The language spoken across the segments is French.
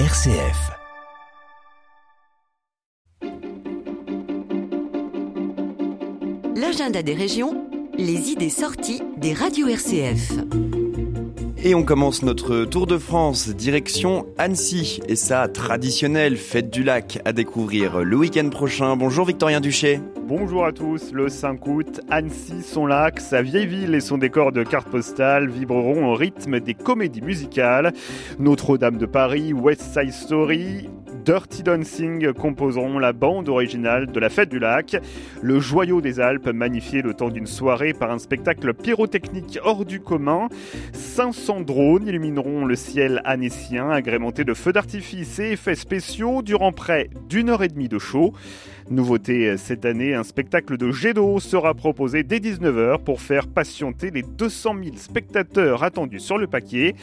RCF. L'agenda des régions, les idées sorties des radios RCF. Et on commence notre tour de France, direction Annecy et sa traditionnelle fête du lac à découvrir le week-end prochain. Bonjour Victorien Duché. Bonjour à tous, le 5 août, Annecy, son lac, sa vieille ville et son décor de cartes postales vibreront au rythme des comédies musicales. Notre-Dame de Paris, West Side Story, Dirty Dancing composeront la bande originale de la Fête du Lac. Le joyau des Alpes magnifié le temps d'une soirée par un spectacle pyrotechnique hors du commun. 500 drones illumineront le ciel annécien agrémenté de feux d'artifice et effets spéciaux durant près d'une heure et demie de show. Nouveauté cette année, un spectacle de jet d'eau sera proposé dès 19h pour faire patienter les 200 000 spectateurs attendus sur le paquet.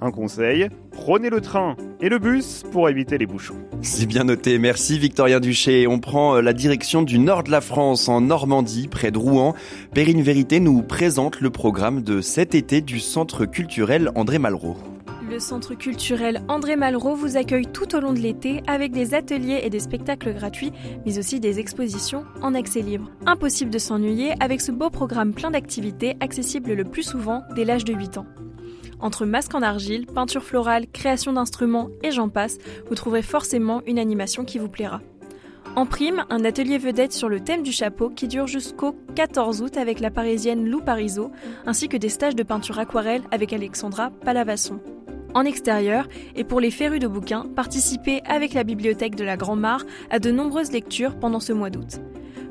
Un conseil, prenez le train et le bus pour éviter les bouchons. C'est bien noté, merci Victorien Duché. On prend euh, la direction du nord de la France, en Normandie, près de Rouen. Périne Vérité nous présente le programme de cet été du Centre culturel André Malraux. Le Centre culturel André Malraux vous accueille tout au long de l'été avec des ateliers et des spectacles gratuits, mais aussi des expositions en accès libre. Impossible de s'ennuyer avec ce beau programme plein d'activités accessible le plus souvent dès l'âge de 8 ans. Entre masques en argile, peinture florale, création d'instruments et j'en passe, vous trouverez forcément une animation qui vous plaira. En prime, un atelier vedette sur le thème du chapeau qui dure jusqu'au 14 août avec la parisienne Lou Parisot, ainsi que des stages de peinture aquarelle avec Alexandra Palavasson. En extérieur, et pour les férus de bouquins, participez avec la bibliothèque de la Grand-Mare à de nombreuses lectures pendant ce mois d'août.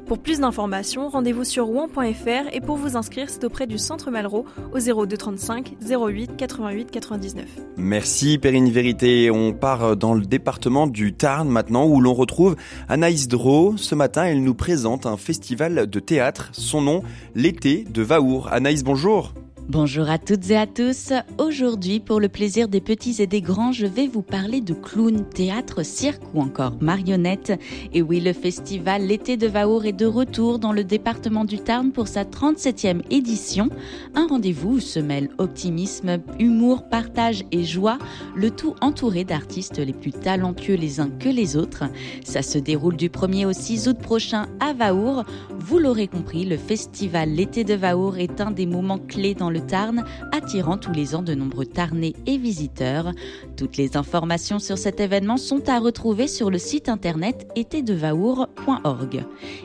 Pour plus d'informations, rendez-vous sur rouen.fr et pour vous inscrire, c'est auprès du Centre Malraux au 0235 08 88 99. Merci Perrine Vérité. On part dans le département du Tarn maintenant où l'on retrouve Anaïs Dro. Ce matin, elle nous présente un festival de théâtre. Son nom, l'été de Vaour. Anaïs, bonjour. Bonjour à toutes et à tous. Aujourd'hui, pour le plaisir des petits et des grands, je vais vous parler de clown, théâtre, cirque ou encore marionnette. Et oui, le festival L'été de Vaour est de retour dans le département du Tarn pour sa 37e édition. Un rendez-vous où se mêlent optimisme, humour, partage et joie, le tout entouré d'artistes les plus talentueux les uns que les autres. Ça se déroule du 1er au 6 août prochain à Vaour. Vous l'aurez compris, le festival L'été de Vaour est un des moments clés dans le Tarn, attirant tous les ans de nombreux Tarnais et visiteurs. Toutes les informations sur cet événement sont à retrouver sur le site internet étédevaour.org.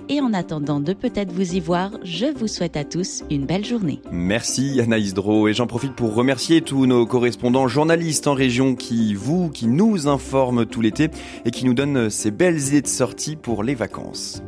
Et en attendant de peut-être vous y voir, je vous souhaite à tous une belle journée. Merci Anaïs Dro et j'en profite pour remercier tous nos correspondants journalistes en région qui vous, qui nous informent tout l'été et qui nous donnent ces belles idées de sortie pour les vacances.